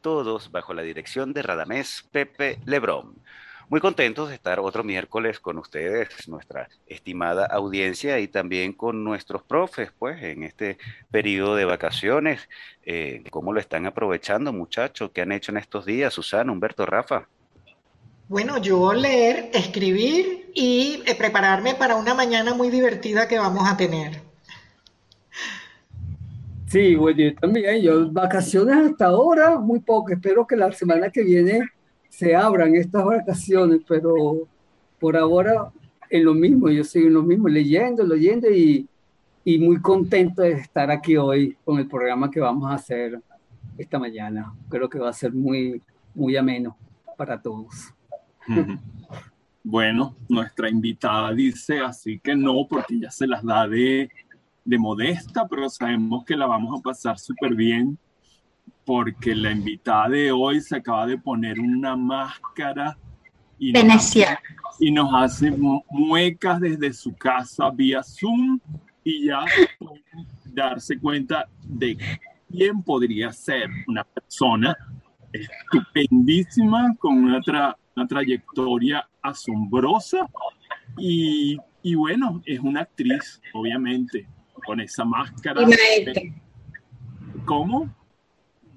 todos bajo la dirección de Radamés Pepe Lebrón. Muy contentos de estar otro miércoles con ustedes, nuestra estimada audiencia y también con nuestros profes, pues en este periodo de vacaciones. Eh, ¿Cómo lo están aprovechando, muchachos? ¿Qué han hecho en estos días? Susana, Humberto, Rafa. Bueno, yo leer, escribir y eh, prepararme para una mañana muy divertida que vamos a tener. Sí, bueno, yo también. Yo vacaciones hasta ahora, muy poco. Espero que la semana que viene se abran estas vacaciones, pero por ahora en lo mismo. Yo sigo en lo mismo, leyendo, leyendo y, y muy contento de estar aquí hoy con el programa que vamos a hacer esta mañana. Creo que va a ser muy, muy ameno para todos. Bueno, nuestra invitada dice así que no, porque ya se las da de, de modesta, pero sabemos que la vamos a pasar súper bien, porque la invitada de hoy se acaba de poner una máscara y nos, y nos hace muecas desde su casa vía Zoom y ya darse cuenta de quién podría ser una persona estupendísima con una, tra una trayectoria asombrosa y, y, bueno, es una actriz, obviamente, con esa máscara. ¿Cómo?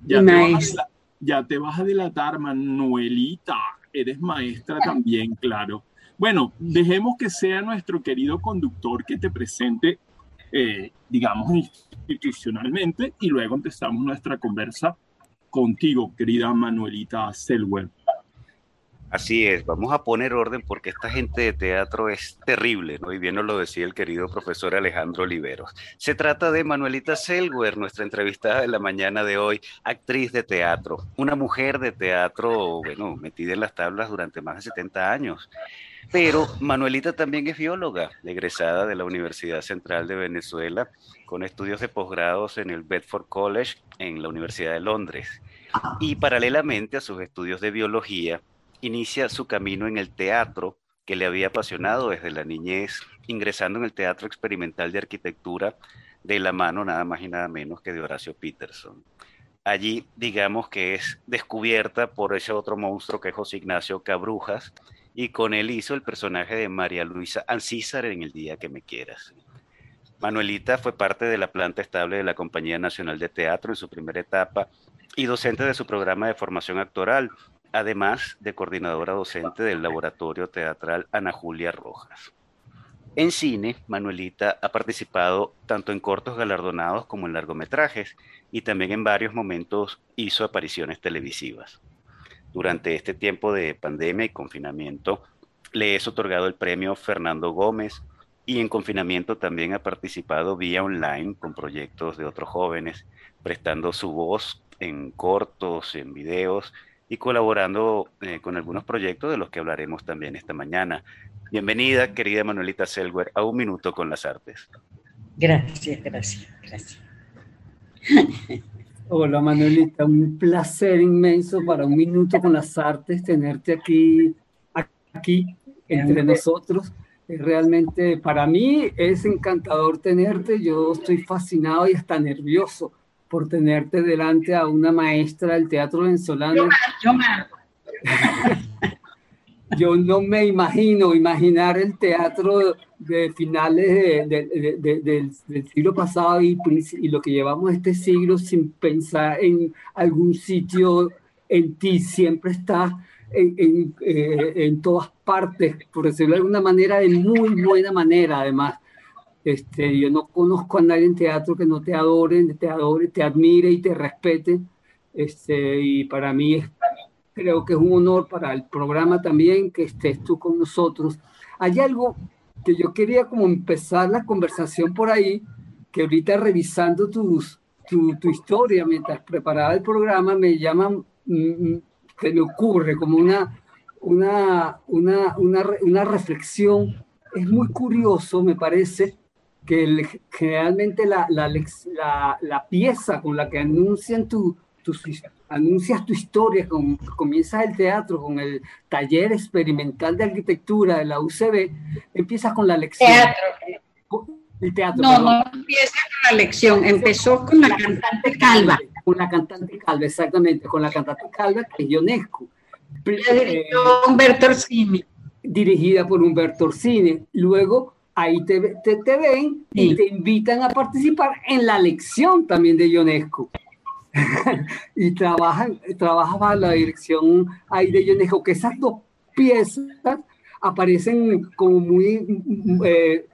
Ya te, vas a, ya te vas a delatar, Manuelita. Eres maestra también, claro. Bueno, dejemos que sea nuestro querido conductor que te presente, eh, digamos, institucionalmente y luego empezamos nuestra conversa contigo, querida Manuelita Selwer. Así es, vamos a poner orden porque esta gente de teatro es terrible, ¿no? Y bien nos lo decía el querido profesor Alejandro Oliveros. Se trata de Manuelita Selwer, nuestra entrevistada de la mañana de hoy, actriz de teatro, una mujer de teatro, bueno, metida en las tablas durante más de 70 años. Pero Manuelita también es bióloga, egresada de la Universidad Central de Venezuela, con estudios de posgrados en el Bedford College en la Universidad de Londres. Y paralelamente a sus estudios de biología, inicia su camino en el teatro que le había apasionado desde la niñez, ingresando en el Teatro Experimental de Arquitectura de la mano nada más y nada menos que de Horacio Peterson. Allí, digamos que es descubierta por ese otro monstruo que es José Ignacio Cabrujas, y con él hizo el personaje de María Luisa Ancísar en El Día que Me Quieras. Manuelita fue parte de la planta estable de la Compañía Nacional de Teatro en su primera etapa y docente de su programa de formación actoral, además de coordinadora docente del Laboratorio Teatral Ana Julia Rojas. En cine, Manuelita ha participado tanto en cortos galardonados como en largometrajes y también en varios momentos hizo apariciones televisivas. Durante este tiempo de pandemia y confinamiento, le es otorgado el premio Fernando Gómez y en confinamiento también ha participado vía online con proyectos de otros jóvenes, prestando su voz en cortos, en videos y colaborando eh, con algunos proyectos de los que hablaremos también esta mañana. Bienvenida, querida Manuelita Selwer, a Un Minuto con las Artes. Gracias, gracias, gracias. Hola Manuelita, un placer inmenso para Un Minuto con las Artes tenerte aquí, aquí entre nosotros. Realmente para mí es encantador tenerte, yo estoy fascinado y hasta nervioso por tenerte delante a una maestra del teatro venezolano. Yo, yo no me imagino imaginar el teatro de finales del siglo pasado y, y, lo que llevamos este siglo sin pensar en algún sitio en ti, siempre está en, en, eh, en todas partes, por decirlo de alguna manera, de muy buena manera además Este, yo no conozco a nadie en teatro que no te adore, te adore, te admire y te respete. Este, y para mí es, creo que es un honor para el programa también que estés tú con nosotros. Hay algo que yo quería como empezar la conversación por ahí, que ahorita revisando tus, tu, tu historia mientras preparaba el programa me llama, mm, mm, se me ocurre como una, una, una, una, una reflexión. Es muy curioso, me parece, que generalmente la, la, la, la, pieza con la que anuncian tu, anuncias tu historia, con, comienzas el teatro con el taller experimental de arquitectura de la UCB, empiezas con la lección. Teatro. El teatro. No, no empieza con la lección, empezó con la cantante calva. Con la cantante calva, exactamente, con la cantante calva que es Ionesco. Eh, Humberto Orsini. Dirigida por Humberto Orsini. Luego ahí te, te, te ven y te invitan a participar en la lección también de Ionesco. y trabajan, trabaja la dirección ahí de Ionesco, que esas dos piezas aparecen como muy eh,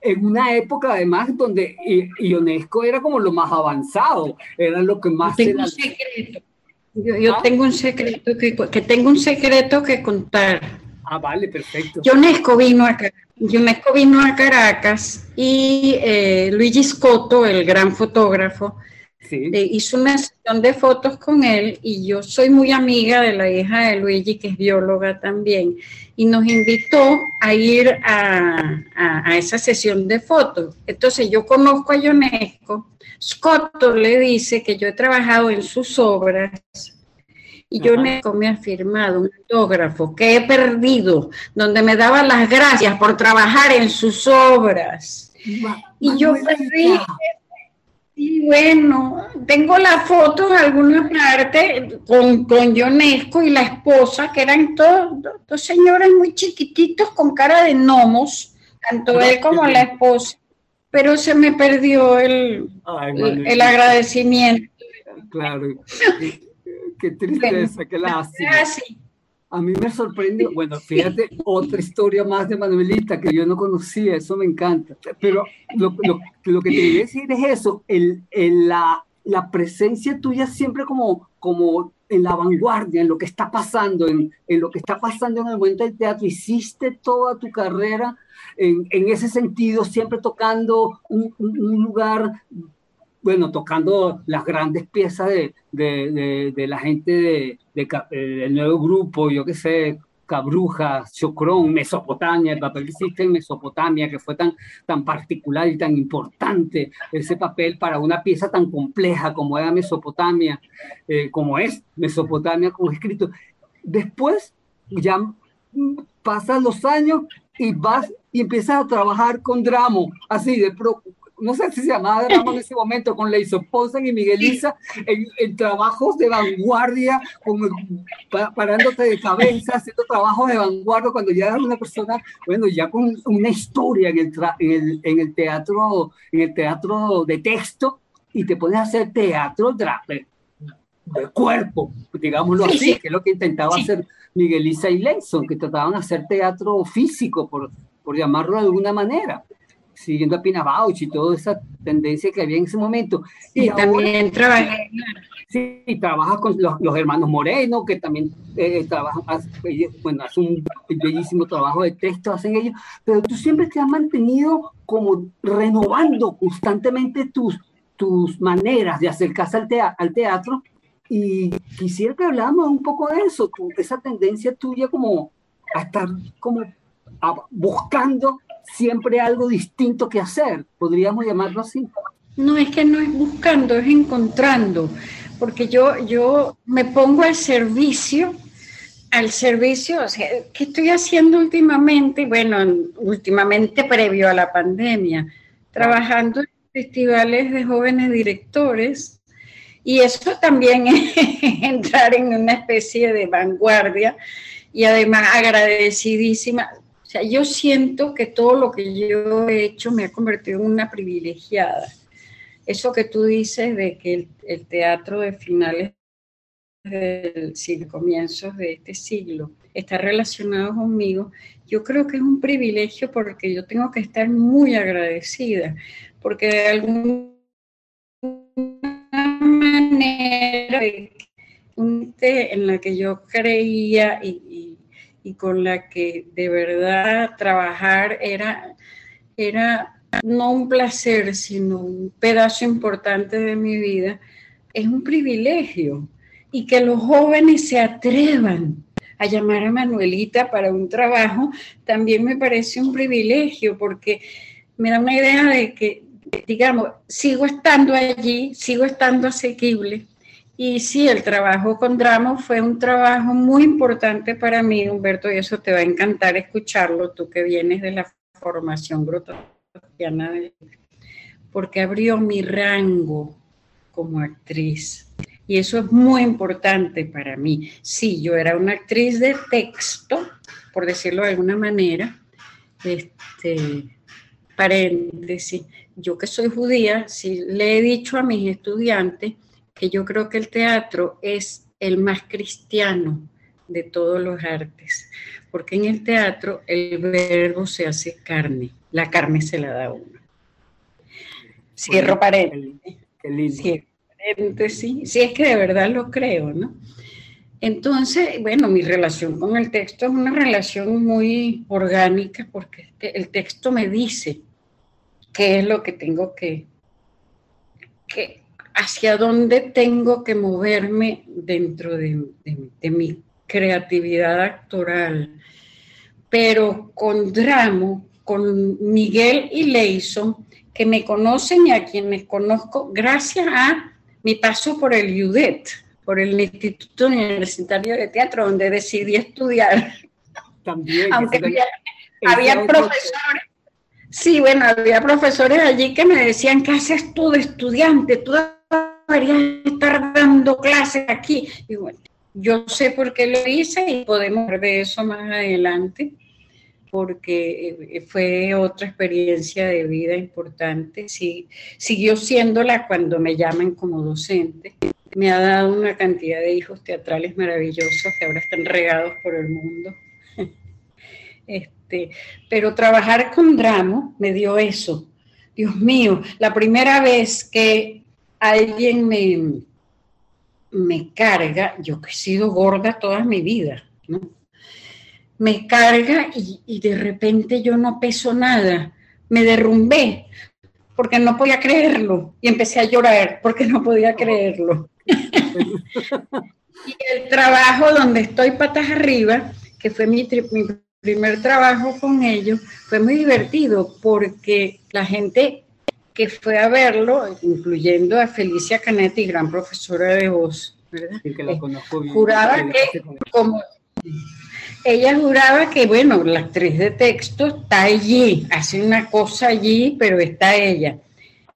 en una época además donde Ionesco era como lo más avanzado, era lo que más... Tengo un secreto. Yo, ¿Ah? tengo un secreto que, que, tengo un secreto que contar. Ah, vale, perfecto. Ionesco vino a Caracas y eh, Luigi Scotto, el gran fotógrafo, eh, hizo una sesión de fotos con él y yo soy muy amiga de la hija de Luigi, que es bióloga también, y nos invitó a ir a, esa sesión de fotos. Entonces yo conozco a UNESCO, Scotto le dice que yo he trabajado en sus obras y yo me ha firmado un autógrafo que he perdido, donde me daba las gracias por trabajar en sus obras. y yo perdí. Y bueno, tengo la foto en alguna parte con, con Ionesco y la esposa, que eran todos dos señores muy chiquititos con cara de gnomos, tanto él como la esposa. Pero se me perdió el, el agradecimiento. Claro. qué tristeza, qué lástima. A mí me sorprendió, bueno, fíjate, otra historia más de Manuelita que yo no conocía, eso me encanta. Pero lo, lo, lo que te quería decir es eso, el, el, la, la presencia tuya siempre como, como en la vanguardia, en lo que está pasando, en, en, lo que está pasando en el momento del teatro. Hiciste toda tu carrera en, en ese sentido, siempre tocando un, un, lugar bueno, tocando las grandes piezas de, de, la gente de, del nuevo grupo, yo qué sé, Cabruja, Chocrón, Mesopotamia, el papel que hiciste en Mesopotamia, que fue tan, tan particular y tan importante, ese papel para una pieza tan compleja como era Mesopotamia, eh, como es Mesopotamia como escrito. Después ya pasan los años y vas y empiezas a trabajar con Dramo, así de pro, no sé si se llamaba drama en ese momento, con Leison Ponce y Miguelisa, en, en, trabajos de vanguardia, como parándote de cabeza, haciendo trabajos de vanguardia, cuando ya eras una persona, bueno, ya con una historia en el, en el, en el teatro, en el teatro de texto, y te pones a hacer teatro de, de cuerpo, digámoslo así, que es lo que intentaba hacer Miguelisa y Leison, que trataban de hacer teatro físico, por, por llamarlo de alguna manera siguiendo a Pina Bausch y toda esa tendencia que había en ese momento. Sí, y también trabajé. Sí, trabaja con los, los, hermanos Moreno, que también eh, trabajan, bueno, hacen un bellísimo trabajo de texto, hacen ellos, pero tú siempre te has mantenido como renovando constantemente tus, tus maneras de acercarse al, al teatro y quisiera que habláramos un poco de eso, esa tendencia tuya como a estar como buscando siempre algo distinto que hacer, podríamos llamarlo así. No es que no es buscando, es encontrando, porque yo, yo me pongo al servicio, al servicio, o sea, ¿qué estoy haciendo últimamente? Bueno, últimamente previo a la pandemia, trabajando en festivales de jóvenes directores, y eso también es entrar en una especie de vanguardia y además agradecidísima. O sea, yo siento que todo lo que yo he hecho me ha convertido en una privilegiada. Eso que tú dices de que el, teatro de finales del siglo, comienzos de este siglo, está relacionado conmigo, yo creo que es un privilegio porque yo tengo que estar muy agradecida, porque de alguna manera en la que yo creía y, con la que de verdad trabajar era, era no un placer, sino un pedazo importante de mi vida, es un privilegio. Y que los jóvenes se atrevan a llamar a Manuelita para un trabajo, también me parece un privilegio porque me da una idea de que, digamos, sigo estando allí, sigo estando asequible. Y sí, el trabajo con Dramo fue un trabajo muy importante para mí, Humberto, y eso te va a encantar escucharlo, tú que vienes de la formación grototiana, porque abrió mi rango como actriz y eso es muy importante para mí. Sí, yo era una actriz de texto, por decirlo de alguna manera. Este, paréntesis, yo que soy judía, sí le he dicho a mis estudiantes que yo creo que el teatro es el más cristiano de todos los artes, porque en el teatro el verbo se hace carne, la carne se la da uno. Cierro paréntesis. Qué lindo sí, sí es que de verdad lo creo, ¿no? Entonces, bueno, mi relación con el texto es una relación muy orgánica porque el texto me dice qué es lo que tengo que, que hacia dónde tengo que moverme dentro de, mi creatividad actoral. Pero con Dramo, con Miguel y Leison, que me conocen y a quienes conozco gracias a mi paso por el UDET, por el Instituto Universitario de Teatro, donde decidí estudiar. También. Aunque había, profesores. Sí, bueno, había profesores allí que me decían, ¿qué haces tú de estudiante? Tú deberías estar dando clases aquí. Y bueno, yo sé por qué lo hice y podemos ver de eso más adelante porque eh, fue otra experiencia de vida importante. Sí, siguió siéndola cuando me llaman como docente. Me ha dado una cantidad de hijos teatrales maravillosos que ahora están regados por el mundo. Este, pero trabajar con Dramo me dio eso. Dios mío, la primera vez que alguien me, me carga, yo que he sido gorda toda mi vida, ¿no? me carga y, de repente yo no peso nada. Me derrumbé porque no podía creerlo y empecé a llorar porque no podía creerlo. y el trabajo donde estoy patas arriba, que fue mi, mi, primer trabajo con ellos, fue muy divertido porque la gente que fue a verlo, incluyendo a Felicia Canetti, gran profesora de voz, ¿verdad? que la conozco bien, juraba que como ella juraba que, bueno, la actriz de texto está allí, hace una cosa allí, pero está ella.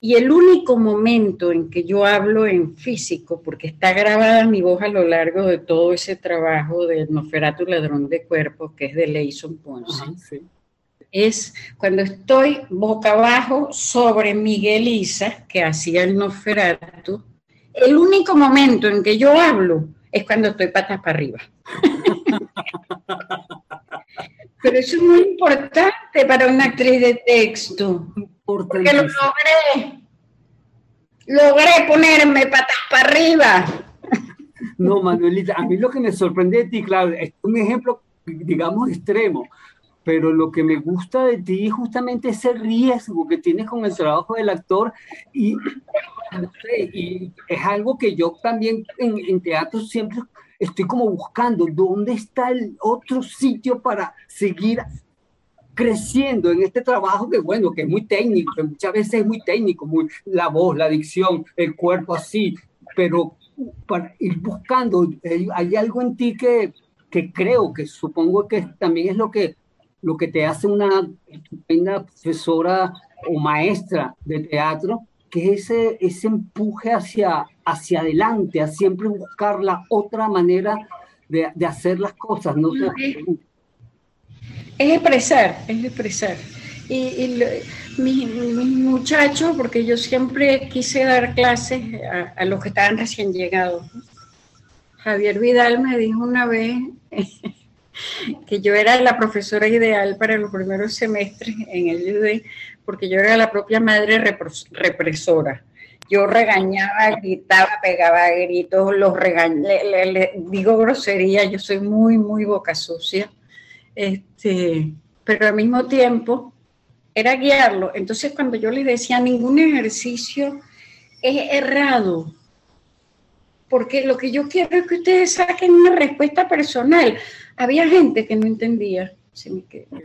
Y el único momento en que yo hablo en físico, porque está grabada mi voz a lo largo de todo ese trabajo de Noferatu Ladrón de Cuerpo, que es de Leison Ponce, es cuando estoy boca abajo sobre Miguel Isa, que hacía el Noferatu. El único momento en que yo hablo es cuando estoy patas para arriba. Pero eso es muy importante para una actriz de texto. Porque lo logré. Logré ponerme patas para arriba. No, Manuelita, a mí lo que me sorprende de ti, claro, es un ejemplo, digamos, extremo, pero lo que me gusta de ti es justamente ese riesgo que tienes con el trabajo del actor y, y es algo que yo también en, en teatro siempre estoy como buscando dónde está el otro sitio para seguir creciendo en este trabajo que bueno, que es muy técnico, que muchas veces es muy técnico, muy, la voz, la dicción, el cuerpo así, pero para ir buscando, hay algo en ti que, que creo que supongo que también es lo que, lo que te hace una estupenda profesora o maestra de teatro, que es ese, ese empuje hacia, hacia adelante, a siempre buscar la otra manera de, de hacer las cosas. ¿no? Es, es expresar, es expresar. Y, y mis, muchachos, porque yo siempre quise dar clases a, a, los que estaban recién llegados. Javier Vidal me dijo una vez, que yo era la profesora ideal para los primeros semestres en el UD, porque yo era la propia madre represora. Yo regañaba, gritaba, pegaba gritos, los regañé, le, digo grosería, yo soy muy, muy boca sucia. Este, pero al mismo tiempo era guiarlo. Entonces, cuando yo les decía ningún ejercicio es errado, porque lo que yo quiero es que ustedes saquen una respuesta personal. Había gente que no entendía.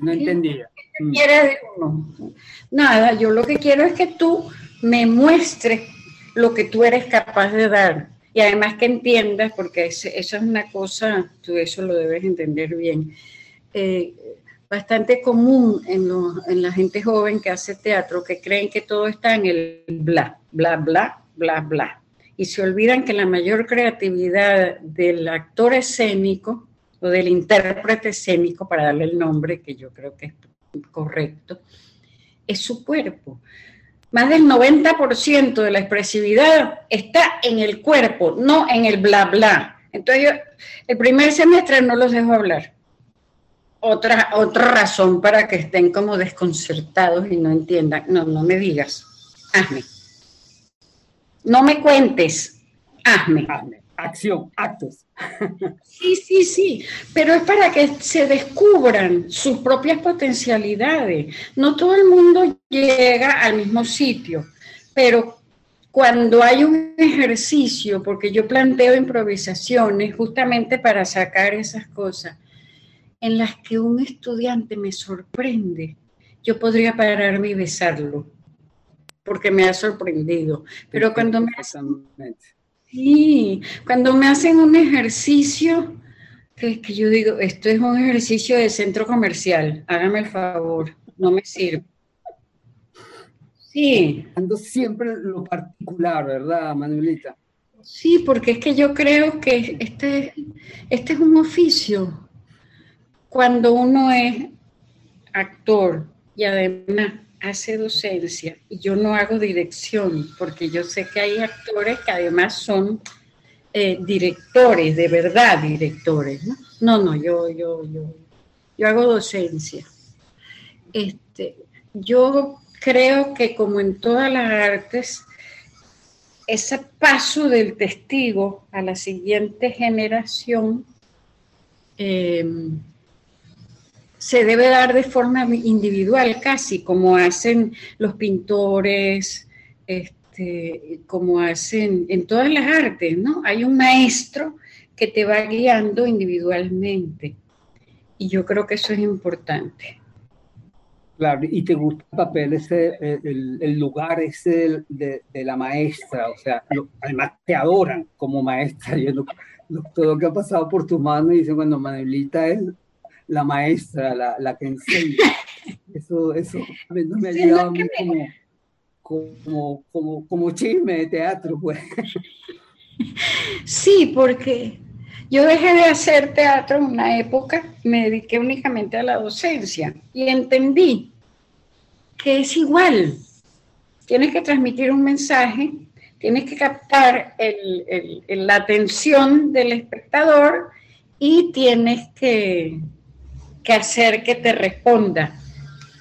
no entendía. Mm. de uno? Nada, yo lo que quiero es que tú me muestres lo que tú eres capaz de dar. Y además que entiendas, porque eso es una cosa, tú eso lo debes entender bien. Eh, bastante común en, en, la gente joven que hace teatro, que creen que todo está en el bla, bla, bla, bla, bla y se olvidan que la mayor creatividad del actor escénico o del intérprete escénico, para darle el nombre que yo creo que es correcto, es su cuerpo. Más del 90% de la expresividad está en el cuerpo, no en el bla bla. Entonces el primer semestre no los dejo hablar. Otra, otra razón para que estén como desconcertados y no entiendan. No, no me digas. Hazme. No me cuentes, hazme. Acción, actos. Sí, sí, sí, pero es para que se descubran sus propias potencialidades. No todo el mundo llega al mismo sitio, pero cuando hay un ejercicio, porque yo planteo improvisaciones justamente para sacar esas cosas, en las que un estudiante me sorprende, yo podría pararme y besarlo porque me ha sorprendido. Pero cuando me, sí, cuando me hacen un ejercicio, que, que yo digo, esto es un ejercicio de centro comercial, hágame el favor, no me sirve. Sí. Ando siempre lo particular, ¿verdad, Manuelita? Sí, porque es que yo creo que este, este es un oficio. Cuando uno es actor y además hace docencia y yo no hago dirección, porque yo sé que hay actores que además son eh, directores, de verdad directores, ¿no? No, yo, yo, yo, yo hago docencia. Este, yo creo que como en todas las artes, ese paso del testigo a la siguiente generación eh, se debe dar de forma individual casi, como hacen los pintores, este, como hacen en todas las artes, ¿no? Hay un maestro que te va guiando individualmente. Y yo creo que eso es importante. Claro, y te gusta el papel ese, el, lugar ese de, la maestra, o sea, además te adoran como maestra, todo lo que ha pasado por tu mano y dicen, bueno, Manuelita es la maestra, la, la que enseña. Eso, eso no me ha llegado a mí como, como, como, chisme de teatro, pues. Sí, porque yo dejé de hacer teatro en una época, me dediqué únicamente a la docencia y entendí que es igual. Tienes que transmitir un mensaje, tienes que captar el, la atención del espectador y tienes que que hacer que te responda.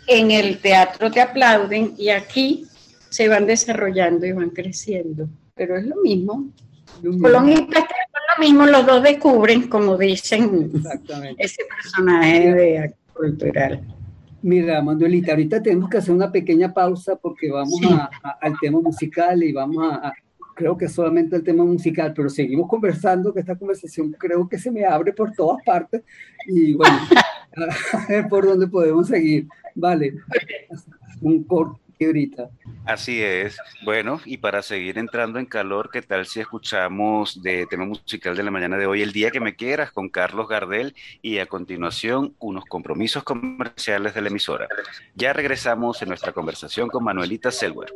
En el teatro te aplauden y aquí se van desarrollando y van creciendo. Pero es lo mismo. Colón y son lo mismo, los dos descubren, como dicen, ese personaje de cultural. Mira, Manuelita, ahorita tenemos que hacer una pequeña pausa porque vamos al tema musical y vamos a, creo que solamente el tema musical, pero seguimos conversando, que esta conversación creo que se me abre por todas partes y bueno, a ver por dónde podemos seguir. Vale, un corte ahorita. Así es. Bueno, y para seguir entrando en calor, ¿qué tal si escuchamos de tema musical de la mañana de hoy, El Día que me quieras, con Carlos Gardel, y a continuación unos compromisos comerciales de la emisora? Ya regresamos en nuestra conversación con Manuelita Selwer.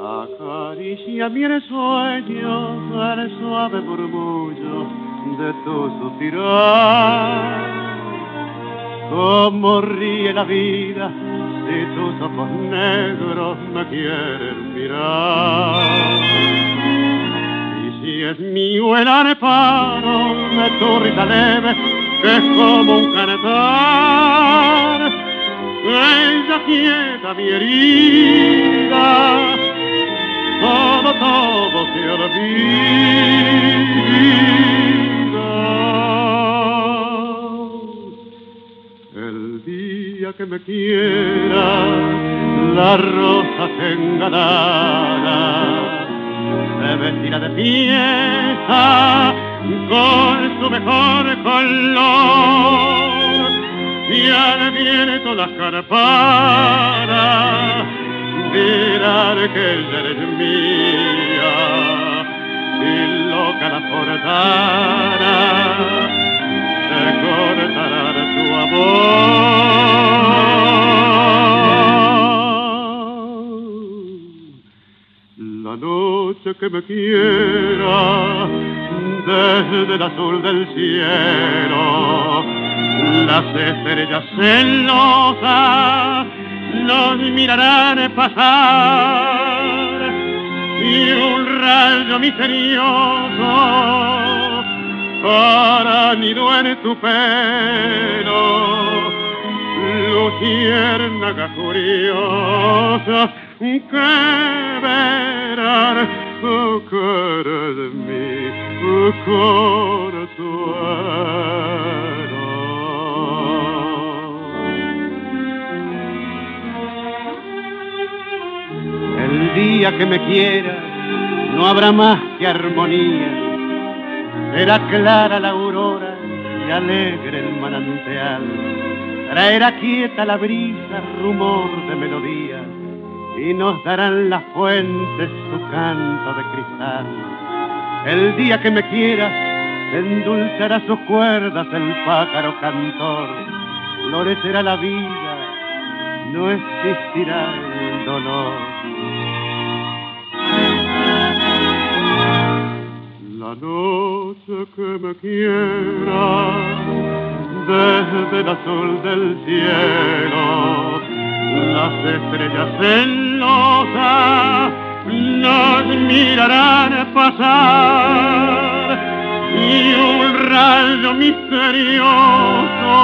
Acaricia mi sueño, el suave murmullo de tu suspirar Cómo ríe la vida si tus ojos negros me quieren mirar. Y si es mío el areparo de tu risa leve, que es como un cantar. Ella quieta mi herida, todo, todo se olvida. Que me quiera, la rosa enganada, se vestirá de fiesta con su mejor color. Y al viento las carparas dirán que eres mía. Y loca la portara se cortará su amor noche que me quiera desde el azul del cielo. Las estrellas celosas nos mirarán pasar y un rayo misterioso para nido en tu pelo. Luciérnaga curiosa que verán oh, cara de mí, oh, El día que me quiera no habrá más que armonía, será clara la aurora y alegre el manantial, traerá quieta la brisa, rumor de melodía y nos darán las fuentes su canto de cristal. El día que me quiera, endulzará sus cuerdas el pájaro cantor, florecerá la vida, no existirá el dolor. La noche que me quiera, desde el azul del cielo, las estrellas celosas nos mirarán pasar. Y un rayo misterioso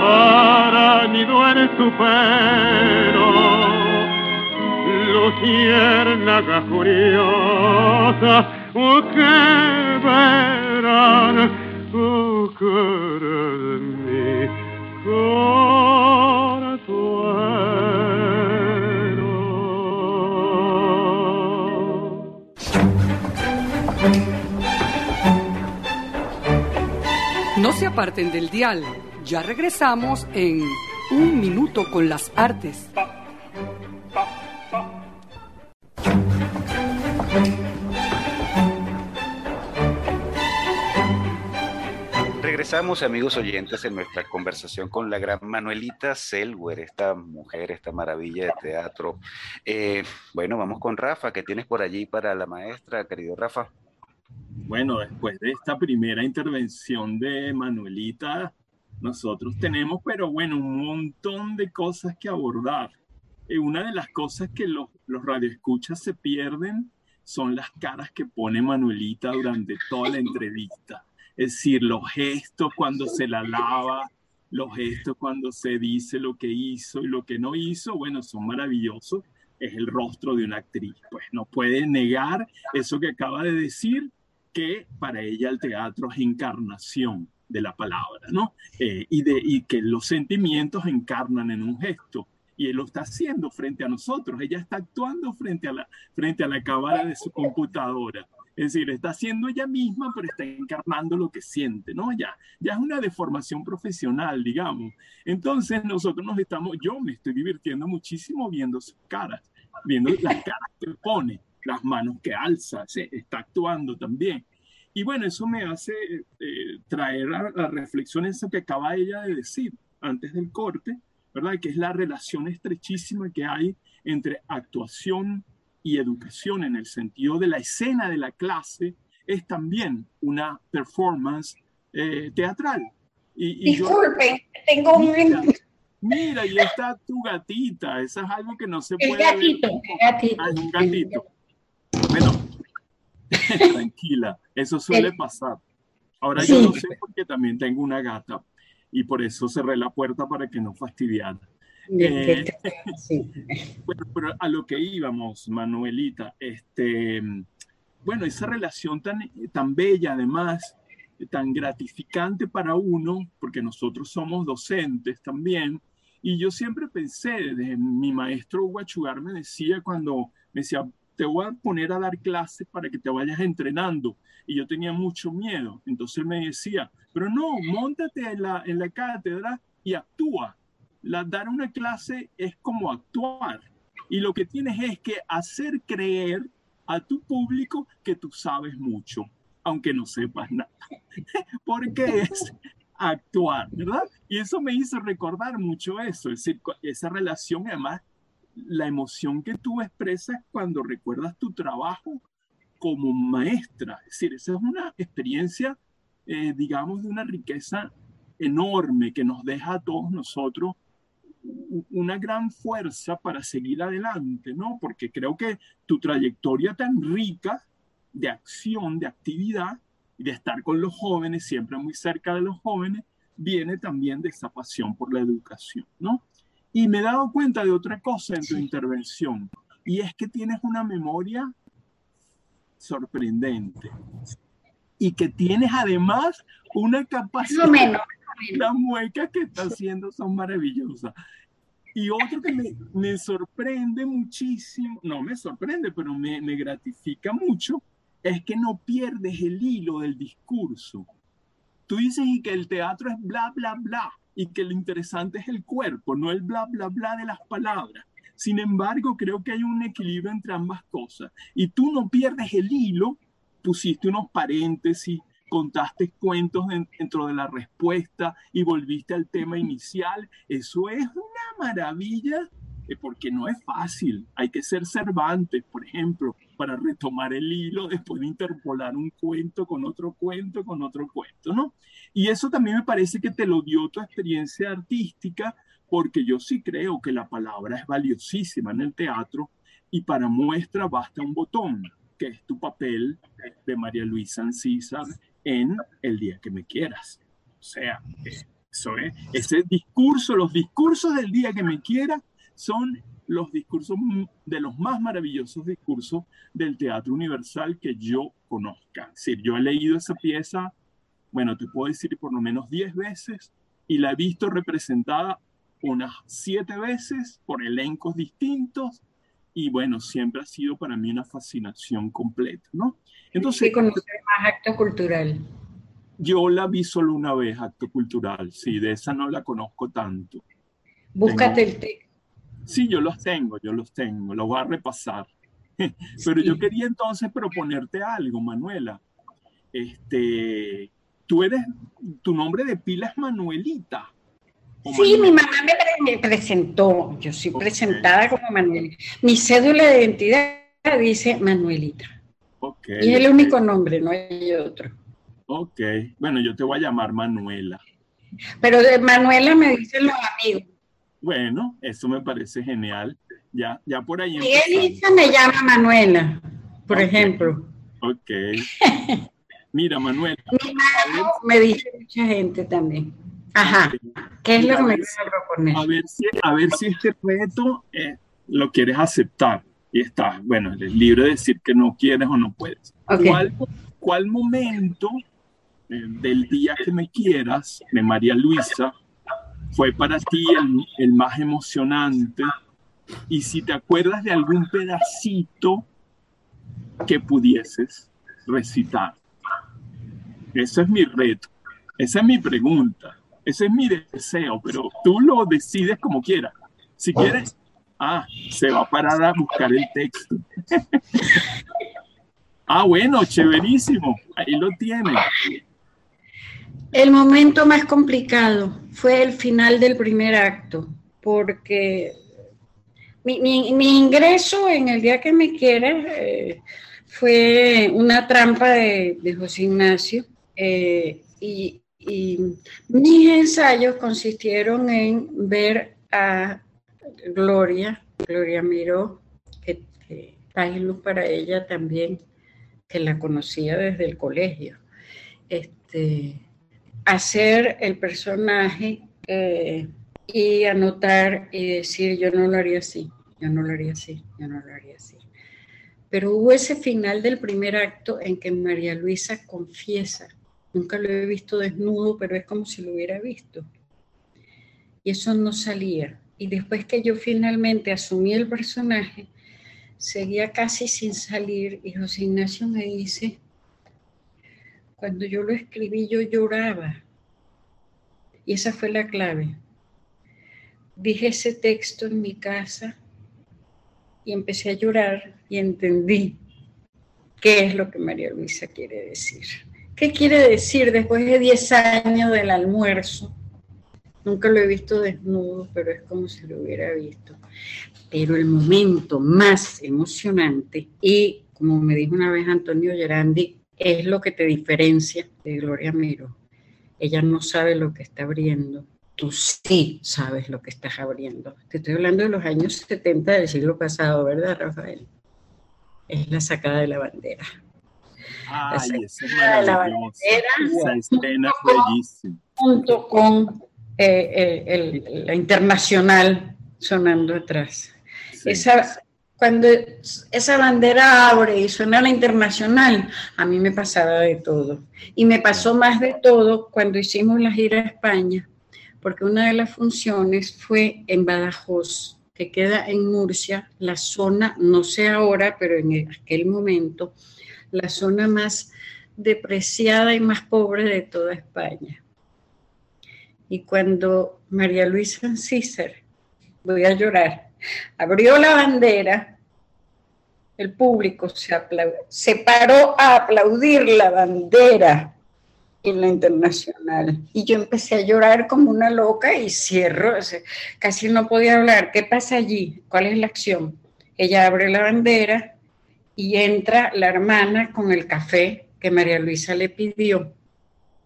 para nido en tu pelo. Luciérnaga curiosa oh, que verán oh, cara de mí No se aparten del dial. Ya regresamos en Un Minuto con las Artes. Regresamos, amigos oyentes, en nuestra conversación con la gran Manuelita Selwer, esta mujer, esta maravilla de teatro. Eh, bueno, vamos con Rafa, ¿qué tienes por allí para la maestra, querido Rafa? Bueno, después de esta primera intervención de Manuelita, nosotros tenemos, pero bueno, un montón de cosas que abordar. Eh, una de las cosas que los, los radioescuchas se pierden son las caras que pone Manuelita durante toda la entrevista es decir, los gestos cuando se la lava, los gestos cuando se dice lo que hizo y lo que no hizo, bueno, son maravillosos. Es el rostro de una actriz. Pues no puede negar eso que acaba de decir, que para ella el teatro es encarnación de la palabra, ¿no? Eh, y, que los sentimientos encarnan en un gesto. Y él lo está haciendo frente a nosotros. Ella está actuando frente a la, frente a la cámara de su computadora. Es decir, está haciendo ella misma, pero está encarnando lo que siente, ¿no? Ya, ya es una deformación profesional, digamos. Entonces nosotros nos estamos, yo me estoy divirtiendo muchísimo viendo sus caras, viendo las caras que pone, las manos que alza, se está actuando también. Y bueno, eso me hace eh, traer a la reflexión eso que acaba ella de decir antes del corte, ¿verdad? Que es la relación estrechísima que hay entre actuación y educación en el sentido de la escena de la clase es también una performance eh, teatral. Y, Disculpe, tengo un... Mira, y está tu gatita, eso es algo que no se el puede gatito, El gatito, ah, un gatito. Tranquila, eso suele pasar. Ahora yo no sé porque también tengo una gata y por eso cerré la puerta para que no fastidiara. Eh, bueno, pero a lo que íbamos, Manuelita, este, bueno, esa relación tan, tan bella además, tan gratificante para uno, porque nosotros somos docentes también, y yo siempre pensé, desde mi maestro Huachugar me decía cuando me decía, te voy a poner a dar clases para que te vayas entrenando, y yo tenía mucho miedo, entonces me decía, pero no, montate en la, en la cátedra y actúa. La, dar una clase es como actuar, y lo que tienes es que hacer creer a tu público que tú sabes mucho, aunque no sepas nada, porque es actuar, ¿verdad? Y eso me hizo recordar mucho eso, es esa relación, además, la emoción que tú expresas cuando recuerdas tu trabajo como maestra, es decir, esa es una experiencia, eh, digamos, de una riqueza enorme que nos deja a todos nosotros una gran fuerza para seguir adelante, ¿no? Porque creo que tu trayectoria tan rica de acción, de actividad y de estar con los jóvenes, siempre muy cerca de los jóvenes, viene también de esa pasión por la educación, ¿no? Y me he dado cuenta de otra cosa en tu intervención, y es que tienes una memoria sorprendente y que tienes además una capacidad las muecas que está haciendo son maravillosas. Y otro que me, me, sorprende muchísimo, no me sorprende, pero me, me gratifica mucho, es que no pierdes el hilo del discurso. Tú dices y que el teatro es bla, bla, bla, y que lo interesante es el cuerpo, no el bla, bla, bla de las palabras. Sin embargo, creo que hay un equilibrio entre ambas cosas. Y tú no pierdes el hilo, pusiste unos paréntesis, contaste cuentos dentro de la respuesta y volviste al tema inicial. Eso es una maravilla eh, porque no es fácil. Hay que ser Cervantes, por ejemplo, para retomar el hilo después de interpolar un cuento con otro cuento, con otro cuento, ¿no? Y eso también me parece que te lo dio tu experiencia artística, porque yo sí creo que la palabra es valiosísima en el teatro y para muestra basta un botón, que es tu papel de María Luisa Ancísar en el día que me quieras. O sea, eso es, ese discurso, los discursos del día que me quiera son los discursos de los más maravillosos discursos del teatro universal que yo conozca. Es decir, yo he leído esa pieza, bueno, te puedo decir por lo menos 10 veces y la he visto representada unas siete veces por elencos distintos y bueno, siempre ha sido para mí una fascinación completa, ¿no? Entonces, ¿Qué conocer más acto cultural? Yo la vi solo una vez, acto cultural, sí, de esa no la conozco tanto. Búscate el texto. Sí, yo los tengo, yo los tengo, los voy a repasar. Pero yo quería entonces proponerte algo, Manuela. Este, tú eres, tu nombre de pila es Manuelita. Sí, mi mamá me presentó, yo soy presentada como Manuelita. Mi cédula de identidad dice Manuelita. y es el único nombre, no hay otro. Ok, bueno, yo te voy a llamar Manuela. Pero de Manuela me dicen los amigos. Bueno, eso me parece genial. Ya, ya por ahí. Elisa me llama Manuela, por ejemplo. Ok. Mira, Manuela. Mi me dice mucha gente también. Ajá. ¿Qué es lo que me quieres proponer? A ver si, a ver si este reto eh, lo quieres aceptar. Y está, bueno, el libre de decir que no quieres o no puedes. ¿Cuál, ¿Cuál, momento eh, del día que me quieras, de María Luisa, fue para ti el, más emocionante? Y si te acuerdas de algún pedacito que pudieses recitar. Ese es mi reto. Esa es mi pregunta. Ese es mi deseo, pero tú lo decides como quieras. Si quieres, ah, se va a parar a buscar el texto. ah, bueno, chéverísimo. Ahí lo tiene. El momento más complicado fue el final del primer acto, porque mi, ingreso en el día que me quieras eh, fue una trampa de, José Ignacio eh, y, mis ensayos consistieron en ver a Gloria, Gloria Miró, que, que luz para ella también, que la conocía desde el colegio. Este, hacer el personaje eh, y anotar y decir, yo no lo haría así, yo no lo haría así, yo no lo haría así. Pero hubo ese final del primer acto en que María Luisa confiesa, nunca lo he visto desnudo, pero es como si lo hubiera visto. Y eso no salía. Y después que yo finalmente asumí el personaje, seguía casi sin salir y José Ignacio me dice, cuando yo lo escribí yo lloraba. Y esa fue la clave. Dije ese texto en mi casa y empecé a llorar y entendí qué es lo que María Luisa quiere decir. ¿Qué quiere decir después de 10 años del almuerzo? Nunca lo he visto desnudo, pero es como si lo hubiera visto. Pero el momento más emocionante y, como me dijo una vez Antonio Gerandi, es lo que te diferencia de Gloria Miro. Ella no sabe lo que está abriendo, tú sí sabes lo que estás abriendo. Te estoy hablando de los años 70 del siglo pasado, ¿verdad, Rafael? Es la sacada de la bandera. Ay, la sacada de la bandera. Esa escena bellísima. Junto con eh, eh, la internacional sonando atrás. Esa, cuando esa bandera abre y suena la internacional, a mí me pasaba de todo. Y me pasó más de todo cuando hicimos la gira a España, porque una de las funciones fue en Badajoz, que queda en Murcia, la zona, no sé ahora, pero en aquel momento, la zona más depreciada y más pobre de toda España. Y cuando María Luisa Cícer, voy a llorar, abrió la bandera, el público se, se paró a aplaudir la bandera en la internacional. Y yo empecé a llorar como una loca y cierro, casi no podía hablar. ¿Qué pasa allí? ¿Cuál es la acción? Ella abre la bandera y entra la hermana con el café que María Luisa le pidió,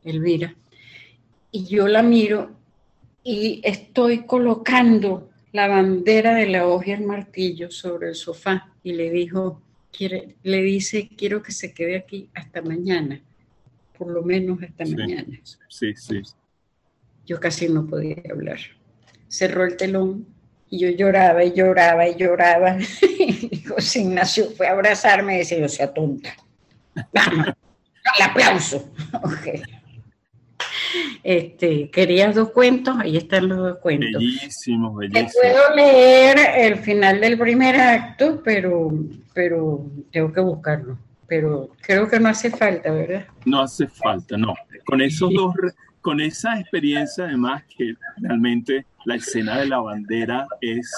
Elvira. Y yo la miro y estoy colocando la bandera de la hoja y el martillo sobre el sofá y le dijo, quiere, le dice, quiero que se quede aquí hasta mañana, por lo menos hasta mañana. Sí, sí. Yo casi no podía hablar. Cerró el telón y yo lloraba y lloraba y lloraba. y José Ignacio fue a abrazarme y decía, yo sea tonta. Vamos, el aplauso. okay. Este, ¿Querías dos cuentos? Ahí están los dos cuentos. Bellísimo, bellísimo. puedo leer el final del primer acto, pero, pero tengo que buscarlo. Pero creo que no hace falta, ¿verdad? No hace falta, no. Con esos dos, con esa experiencia, además, que realmente la escena de la bandera es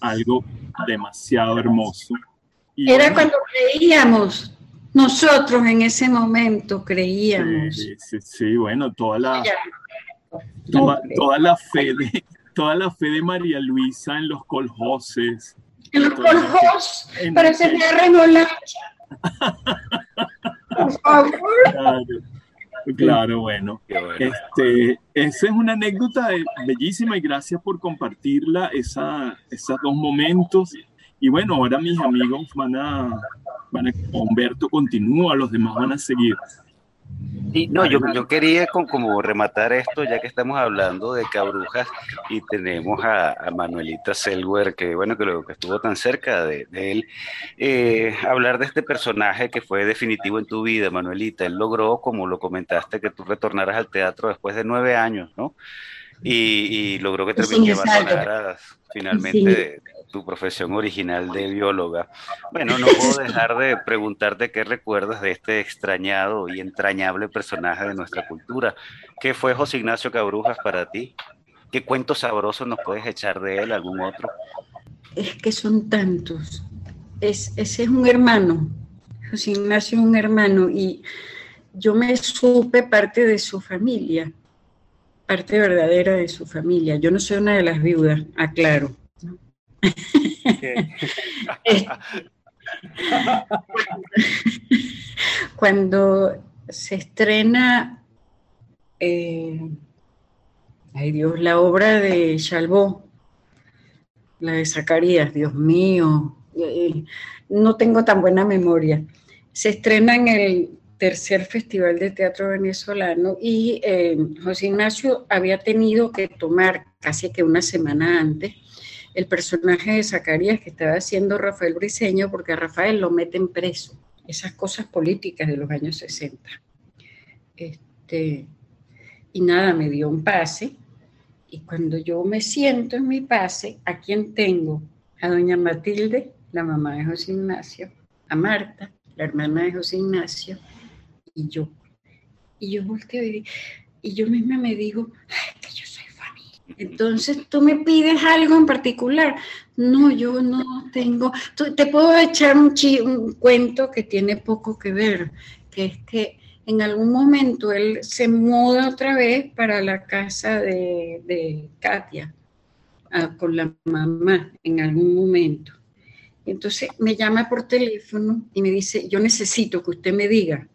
algo demasiado hermoso. Era cuando creíamos nosotros en ese momento creíamos. Sí, sí, sí bueno, toda la, toda, la fe de, toda la fe de María Luisa en los coljoses. En los coljos, parece una remolacha. Por favor. Claro, claro bueno. Este, esa es una anécdota bellísima y gracias por compartirla, esa, esos dos momentos. Y bueno, ahora mis amigos van a Humberto continúa, los demás van a seguir. Sí, no, yo, yo quería como rematar esto, ya que estamos hablando de Cabrujas y tenemos a, Manuelita Selwer, que bueno, que, lo, que estuvo tan cerca de, él, eh, hablar de este personaje que fue definitivo en tu vida, Manuelita. Él logró, como lo comentaste, que tú retornaras al teatro después de nueve años, ¿no? Y, logró que te abandonaras finalmente tu profesión original de bióloga. Bueno, no puedo dejar de preguntarte qué recuerdas de este extrañado y entrañable personaje de nuestra cultura. ¿Qué fue José Ignacio Cabrujas para ti? ¿Qué cuentos sabrosos nos puedes echar de él, algún otro? Es que son tantos. Es, ese es un hermano. José Ignacio es un hermano y yo me supe parte de su familia, parte verdadera de su familia. Yo no soy una de las viudas, aclaro Cuando se estrena, eh, ay Dios, la obra de Chalbó, la de Zacarías, Dios mío, eh, no tengo tan buena memoria. Se estrena en el tercer Festival de Teatro Venezolano y eh, José Ignacio había tenido que tomar casi que una semana antes el personaje de Zacarías que estaba haciendo Rafael Briceño porque a Rafael lo meten preso, esas cosas políticas de los años 60. Este, y nada, me dio un pase y cuando yo me siento en mi pase, ¿a quién tengo? A doña Matilde, la mamá de José Ignacio, a Marta, la hermana de José Ignacio, y yo. Y yo volteo y, y yo misma me digo, ay, que yo. Entonces, ¿tú me pides algo en particular? No, yo no tengo. Te puedo echar un, un cuento que tiene poco que ver, que es que en algún momento él se muda otra vez para la casa de, Katia, con la mamá, en algún momento. Entonces me llama por teléfono y me dice, yo necesito que usted me diga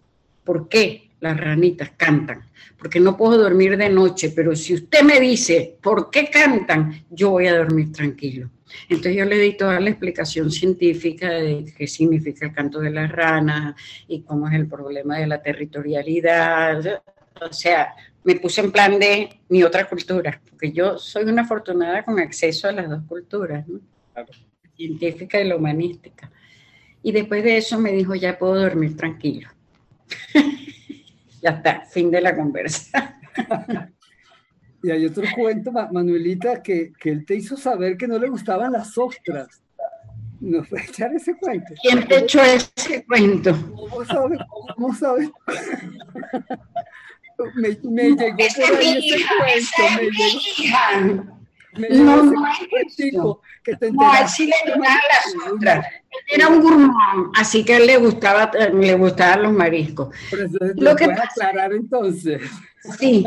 por qué las ranitas cantan, porque no puedo dormir de noche, pero si usted me dice por qué cantan, yo voy a dormir tranquilo. Entonces yo le di toda la explicación científica de qué significa el canto de las ranas y cómo es el problema de la territorialidad. O sea, me puse en plan de mi otra cultura, porque yo soy una afortunada con acceso a las dos culturas, la científica y la humanística. Y después de eso me dijo, ya puedo dormir tranquilo. ya está, fin de la conversa. Y hay otro cuento, Manuelita, que, que él te hizo saber que no le gustaban las ostras. ¿Nos puede echar ese cuento? ¿Quién te echó ese cuento? ¿Cómo sabes? ¿Cómo sabes? me, me llegó por ahí ese cuento. Me llegó. No, no es Que te no, a él sí le gustaban las ostras. Él era un gourmand, así que a él le, gustaba, le gustaban los mariscos. Pero eso Lo que puedes aclarar entonces. Sí,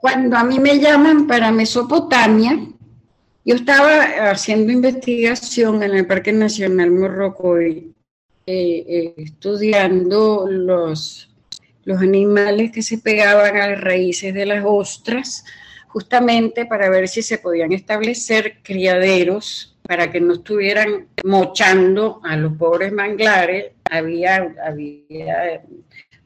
cuando a mí me llaman para Mesopotamia, yo estaba haciendo investigación en el Parque Nacional Morrocoy, eh, eh, estudiando los, los animales que se pegaban a las raíces de las ostras, justamente para ver si se podían establecer criaderos para que no estuvieran mochando a los pobres manglares. Había, había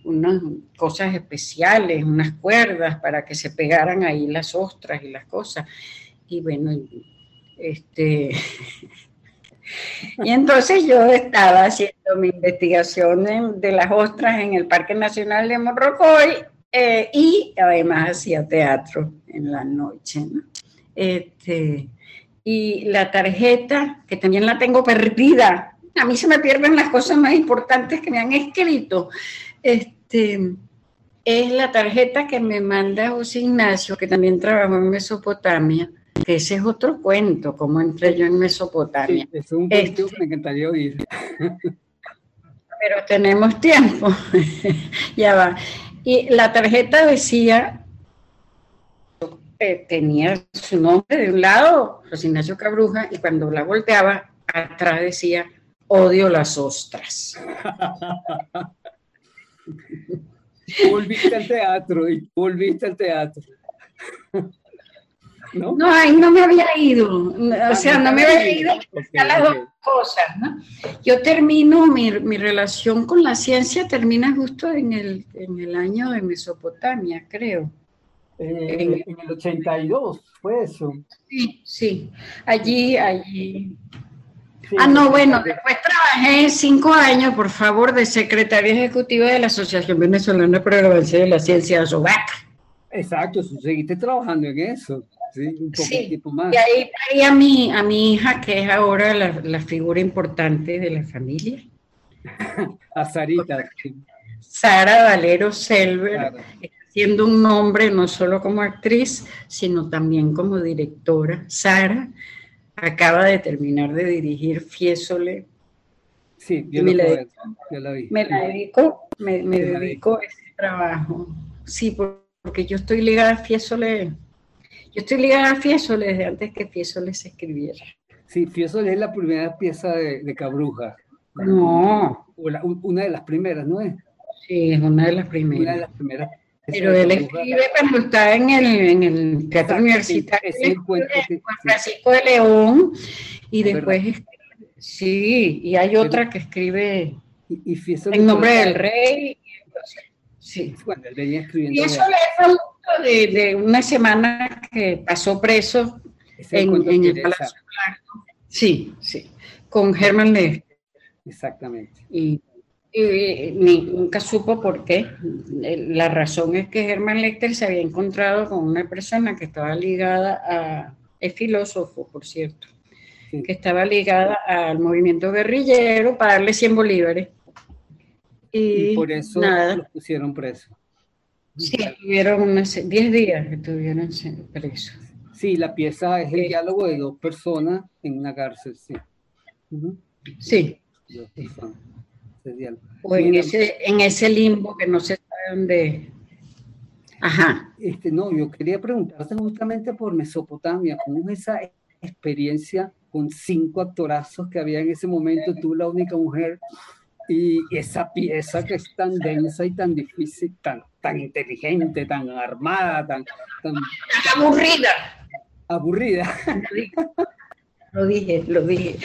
unas cosas especiales, unas cuerdas para que se pegaran ahí las ostras y las cosas. Y bueno, este... y entonces yo estaba haciendo mi investigación de, las ostras en el Parque Nacional de Morrocoy eh, y además hacía teatro en la noche. Este, y la tarjeta, que también la tengo perdida, a mí se me pierden las cosas más importantes que me han escrito. Este, es la tarjeta que me manda José Ignacio, que también trabajó en Mesopotamia, que ese es otro cuento, cómo entré yo en Mesopotamia. es un cuento que me encantaría oír. Pero tenemos tiempo, ya va. Y la tarjeta decía, eh, tenía su nombre de un lado, José Ignacio Cabruja, y cuando la volteaba, atrás decía, odio las ostras. volviste al teatro y volviste al teatro. ¿No? no, ahí no me había ido. O sea, no me había ido a las dos cosas. ¿no? Yo termino, mi, mi, relación con la ciencia termina justo en el, en el año de Mesopotamia, creo. Eh, en, el 82, fue eso. Sí, sí. Allí, allí ah, no, bueno, después trabajé cinco años, por favor, de secretaria ejecutiva de la Asociación Venezolana para el Avance de la Ciencia, SOVAC. Exacto, seguiste trabajando en eso. Sí, un poco tiempo más. Y ahí estaría a mi, a mi hija, que es ahora la, figura importante de la familia. a Sarita. Sara Valero Selver, siendo un nombre no solo como actriz, sino también como directora. Sara, acaba de terminar de dirigir Fiesole. Sí, yo, me, la vi. me la dedico, me, dedico a ese trabajo. Sí, porque yo estoy ligada a Fiesole, yo estoy ligada a Fiesole desde antes que Fiesole se escribiera. Sí, Fiesole es la primera pieza de, Cabruja. No. una de las primeras, ¿no es? Sí, es una de las primeras. Una de las primeras pero él escribe cuando está en el, en el Teatro Universitario, es Juan Francisco de León, y después, sí, y hay otra que escribe y, En nombre del rey. Sí. Bueno, él venía escribiendo. Y eso le de, de una semana que pasó preso en, el Palacio Blanco. Sí, sí, con Germán Lester. Exactamente. Y, nunca supo por qué. La razón es que Germán Lester se había encontrado con una persona que estaba ligada a, es filósofo, por cierto, que estaba ligada al movimiento guerrillero para darle 100 bolívares. Y, por eso lo pusieron preso. Sí, tuvieron unos 10 días que estuvieron presos. Sí, la pieza es el diálogo de dos personas en una cárcel, sí. Sí. O en ese, en ese limbo que no se sabe dónde. Ajá. Este, no, yo quería preguntarte justamente por Mesopotamia, ¿cómo es esa experiencia con cinco actorazos que había en ese momento, tú la única mujer, y esa pieza que es tan densa y tan difícil, tan, tan inteligente, tan armada, tan, tan aburrida aburrida. Lo dije, lo dije.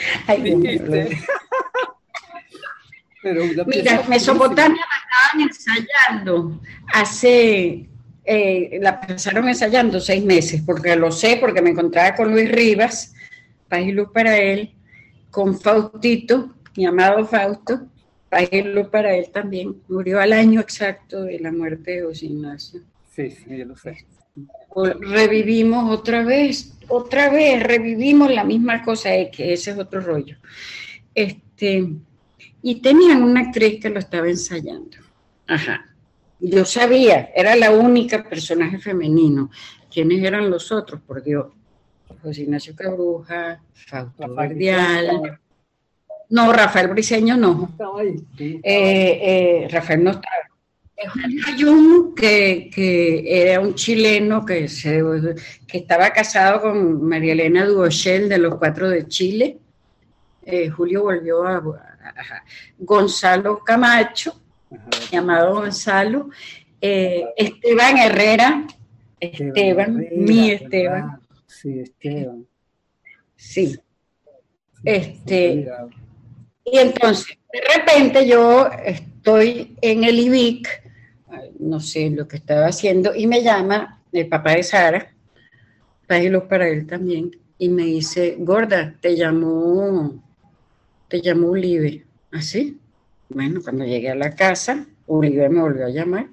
Mira, Mesopotamia la estaban ensayando hace, eh, la pasaron ensayando seis meses, porque lo sé, porque me encontraba con Luis Rivas, paz y luz para él, con Faustito, mi amado Fausto, paz y luz para él también, murió al año exacto de la muerte de José Ignacio. Sí, sí, yo lo sé revivimos otra vez, otra vez, revivimos la misma cosa, que ese es otro rollo. Este, y tenían una actriz que lo estaba ensayando. Ajá. Yo sabía, era la única personaje femenino. ¿Quiénes eran los otros? Por Dios. José Ignacio Cabruja, Fausto Verdial. No, Rafael Briceño no. Eh, eh, Rafael no estaba. Julio que, que, era un chileno que, se, que estaba casado con María Elena Duochel de los Cuatro de Chile. Eh, Julio volvió a, Gonzalo Camacho, llamado Gonzalo. Eh, Esteban Herrera, Esteban, mi Esteban. Sí, Esteban. Sí. Este, y entonces, de repente yo estoy en el IBIC no sé lo que estaba haciendo, y me llama el papá de Sara, págalo para él también, y me dice, gorda, te llamó, te llamó Ulibe. ¿Así? bueno, cuando llegué a la casa, Ulibe me volvió a llamar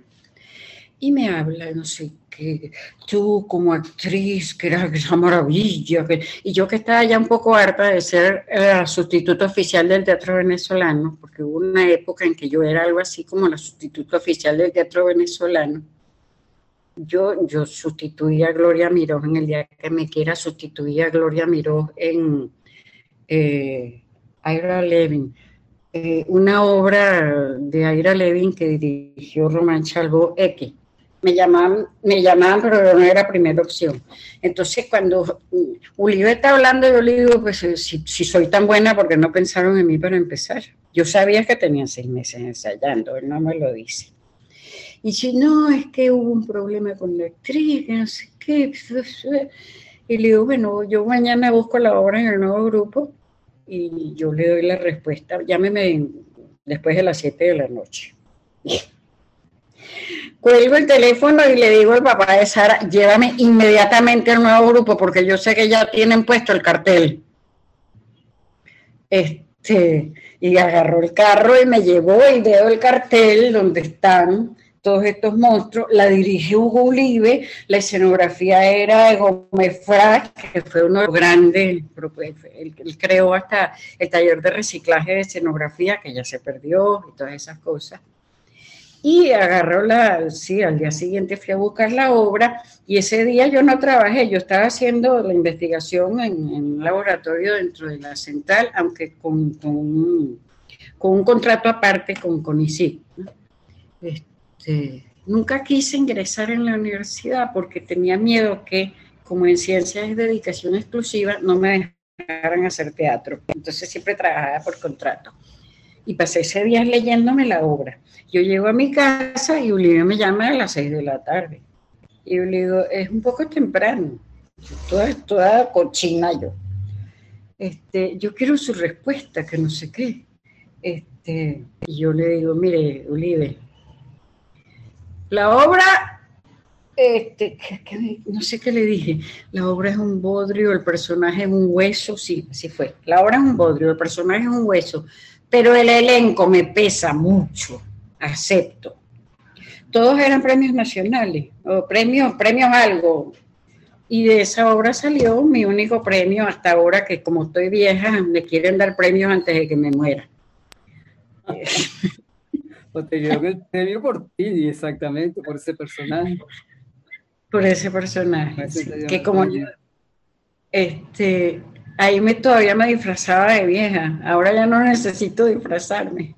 y me habla, no sé qué, tú como actriz, que era esa maravilla, y yo que estaba ya un poco harta de ser la sustituto oficial del teatro venezolano, porque hubo una época en que yo era algo así como la sustituto oficial del teatro venezolano. Yo, yo sustituí a Gloria Miró en el día que me quiera, sustituí a Gloria Miró en eh, Ira Levin. Eh, una obra de Ira Levin que dirigió Román Chalvo X me llamaban, me llamaban, pero no era primera opción. Entonces, cuando Ulibe está hablando, yo le digo, pues eh, si, soy tan buena, porque no pensaron en mí para empezar? Yo sabía que tenía seis meses ensayando, él no me lo dice. Y si no, es que hubo un problema con la actriz, que no sé qué. Y le digo, bueno, yo mañana busco la obra en el nuevo grupo y yo le doy la respuesta. Llámeme después de las siete de la noche. Cuelgo el teléfono y le digo al papá de Sara, llévame inmediatamente al nuevo grupo porque yo sé que ya tienen puesto el cartel. Este, y agarró el carro y me llevó y veo el cartel donde están todos estos monstruos. La dirige Hugo Ulibe, la escenografía era de Gómez Frac, que fue uno de los grandes, él, él creó hasta el taller de reciclaje de escenografía, que ya se perdió y todas esas cosas y agarró la, sí, al día siguiente fui a buscar la obra y ese día yo no trabajé, yo estaba haciendo la investigación en, un laboratorio dentro de la central, aunque con, con, un, con contrato aparte con CONICIT. Este, nunca quise ingresar en la universidad porque tenía miedo que, como en ciencias de dedicación exclusiva, no me dejaran hacer teatro. Entonces siempre trabajaba por contrato. Y pasé ese día leyéndome la obra yo llego a mi casa y Olivia me llama a las seis de la tarde. Y yo le digo, es un poco temprano, toda, toda cochina yo. Este, yo quiero su respuesta, que no sé qué. Este, y yo le digo, mire, Olive, la obra, este, no sé qué le dije, la obra es un bodrio, el personaje es un hueso, sí, sí fue, la obra es un bodrio, el personaje es un hueso, pero el elenco me pesa mucho, acepto. Todos eran premios nacionales, o premios, premios algo, y de esa obra salió mi único premio hasta ahora, que como estoy vieja, me quieren dar premios antes de que me muera. o te dio el premio por ti, exactamente, por ese personaje. Por ese personaje, que como yo, este, ahí me todavía me disfrazaba de vieja, ahora ya no necesito disfrazarme.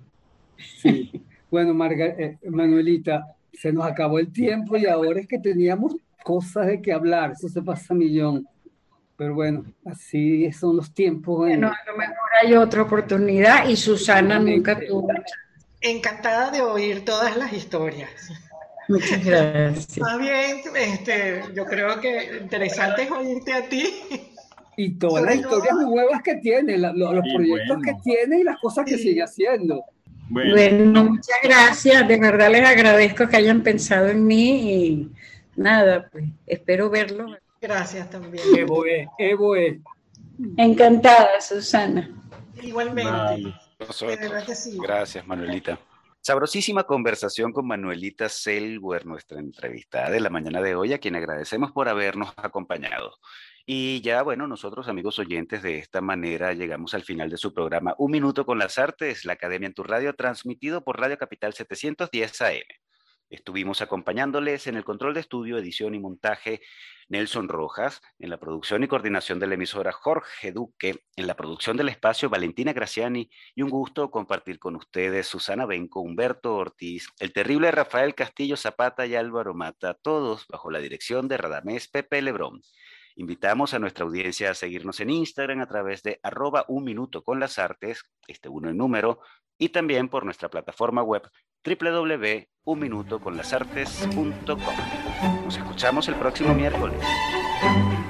Sí. Bueno, eh, Manuelita, se nos acabó el tiempo y ahora es que teníamos cosas de que hablar, eso se pasa millón. Pero bueno, así son los tiempos. Bueno, a lo mejor hay otra oportunidad y Susana nunca tuvo. Encantada de oír todas las historias. Muchas gracias. Más bien, este, yo creo que interesante es oírte a ti. Y todas las historias nuevas que tiene, los, proyectos que tiene y las cosas que sigue haciendo. Bueno. muchas gracias. De verdad les agradezco que hayan pensado en mí y nada, pues espero verlo. Gracias también. Evo es, Evo es. Encantada, Susana. Igualmente. Gracias, Manuelita. Sabrosísima conversación con Manuelita Selwer, nuestra entrevistada de la mañana de hoy, a quien agradecemos por habernos acompañado. Y ya, bueno, nosotros, amigos oyentes, de esta manera llegamos al final de su programa Un Minuto con las Artes, la Academia en tu Radio, transmitido por Radio Capital 710 AM. Estuvimos acompañándoles en el control de estudio, edición y montaje Nelson Rojas, en la producción y coordinación de la emisora Jorge Duque, en la producción del espacio Valentina Graciani y un gusto compartir con ustedes Susana Benco, Humberto Ortiz, el terrible Rafael Castillo Zapata y Álvaro Mata, todos bajo la dirección de Radamés Pepe Lebrón. Invitamos a nuestra audiencia a seguirnos en Instagram a través de arroba un minuto con las artes, este uno en número, y también por nuestra plataforma web www.unminutoconlasartes.com. Nos escuchamos el próximo miércoles.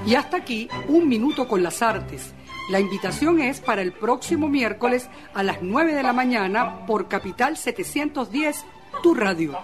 Y hasta aquí, Un Minuto con las Artes. La invitación es para el próximo miércoles a las 9 de la mañana por Capital 710, tu radio.